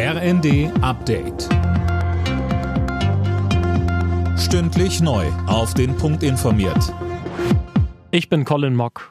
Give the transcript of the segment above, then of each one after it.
RND Update. Stündlich neu. Auf den Punkt informiert. Ich bin Colin Mock.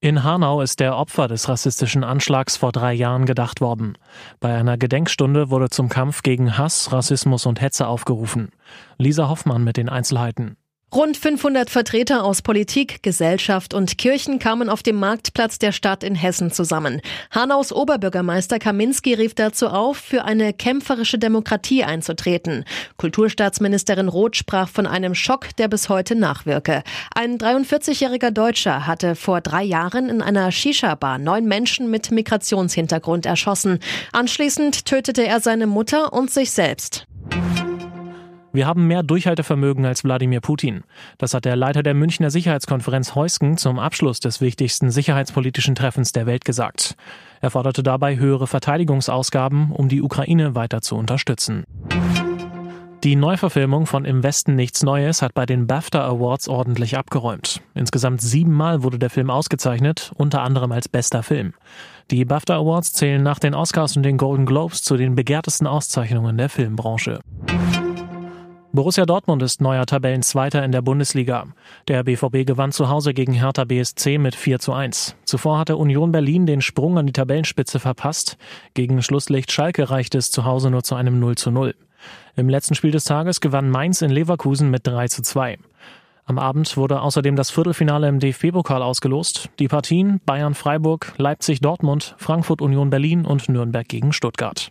In Hanau ist der Opfer des rassistischen Anschlags vor drei Jahren gedacht worden. Bei einer Gedenkstunde wurde zum Kampf gegen Hass, Rassismus und Hetze aufgerufen. Lisa Hoffmann mit den Einzelheiten. Rund 500 Vertreter aus Politik, Gesellschaft und Kirchen kamen auf dem Marktplatz der Stadt in Hessen zusammen. Hanaus Oberbürgermeister Kaminski rief dazu auf, für eine kämpferische Demokratie einzutreten. Kulturstaatsministerin Roth sprach von einem Schock, der bis heute nachwirke. Ein 43-jähriger Deutscher hatte vor drei Jahren in einer Shisha-Bar neun Menschen mit Migrationshintergrund erschossen. Anschließend tötete er seine Mutter und sich selbst. Wir haben mehr Durchhaltevermögen als Wladimir Putin. Das hat der Leiter der Münchner Sicherheitskonferenz Heusken zum Abschluss des wichtigsten sicherheitspolitischen Treffens der Welt gesagt. Er forderte dabei höhere Verteidigungsausgaben, um die Ukraine weiter zu unterstützen. Die Neuverfilmung von Im Westen nichts Neues hat bei den BAFTA Awards ordentlich abgeräumt. Insgesamt siebenmal wurde der Film ausgezeichnet, unter anderem als bester Film. Die BAFTA Awards zählen nach den Oscars und den Golden Globes zu den begehrtesten Auszeichnungen der Filmbranche. Borussia Dortmund ist neuer Tabellenzweiter in der Bundesliga. Der BVB gewann zu Hause gegen Hertha BSC mit 4 zu 1. Zuvor hatte Union Berlin den Sprung an die Tabellenspitze verpasst. Gegen Schlusslicht Schalke reichte es zu Hause nur zu einem 0 zu 0. Im letzten Spiel des Tages gewann Mainz in Leverkusen mit 3 zu 2. Am Abend wurde außerdem das Viertelfinale im DFB-Pokal ausgelost. Die Partien Bayern-Freiburg, Leipzig-Dortmund, Frankfurt-Union Berlin und Nürnberg gegen Stuttgart.